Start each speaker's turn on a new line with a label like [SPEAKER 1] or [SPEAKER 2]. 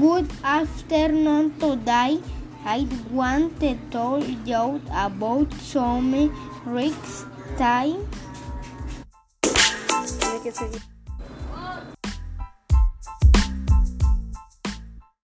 [SPEAKER 1] Good afternoon today. I want to tell you about some risks time.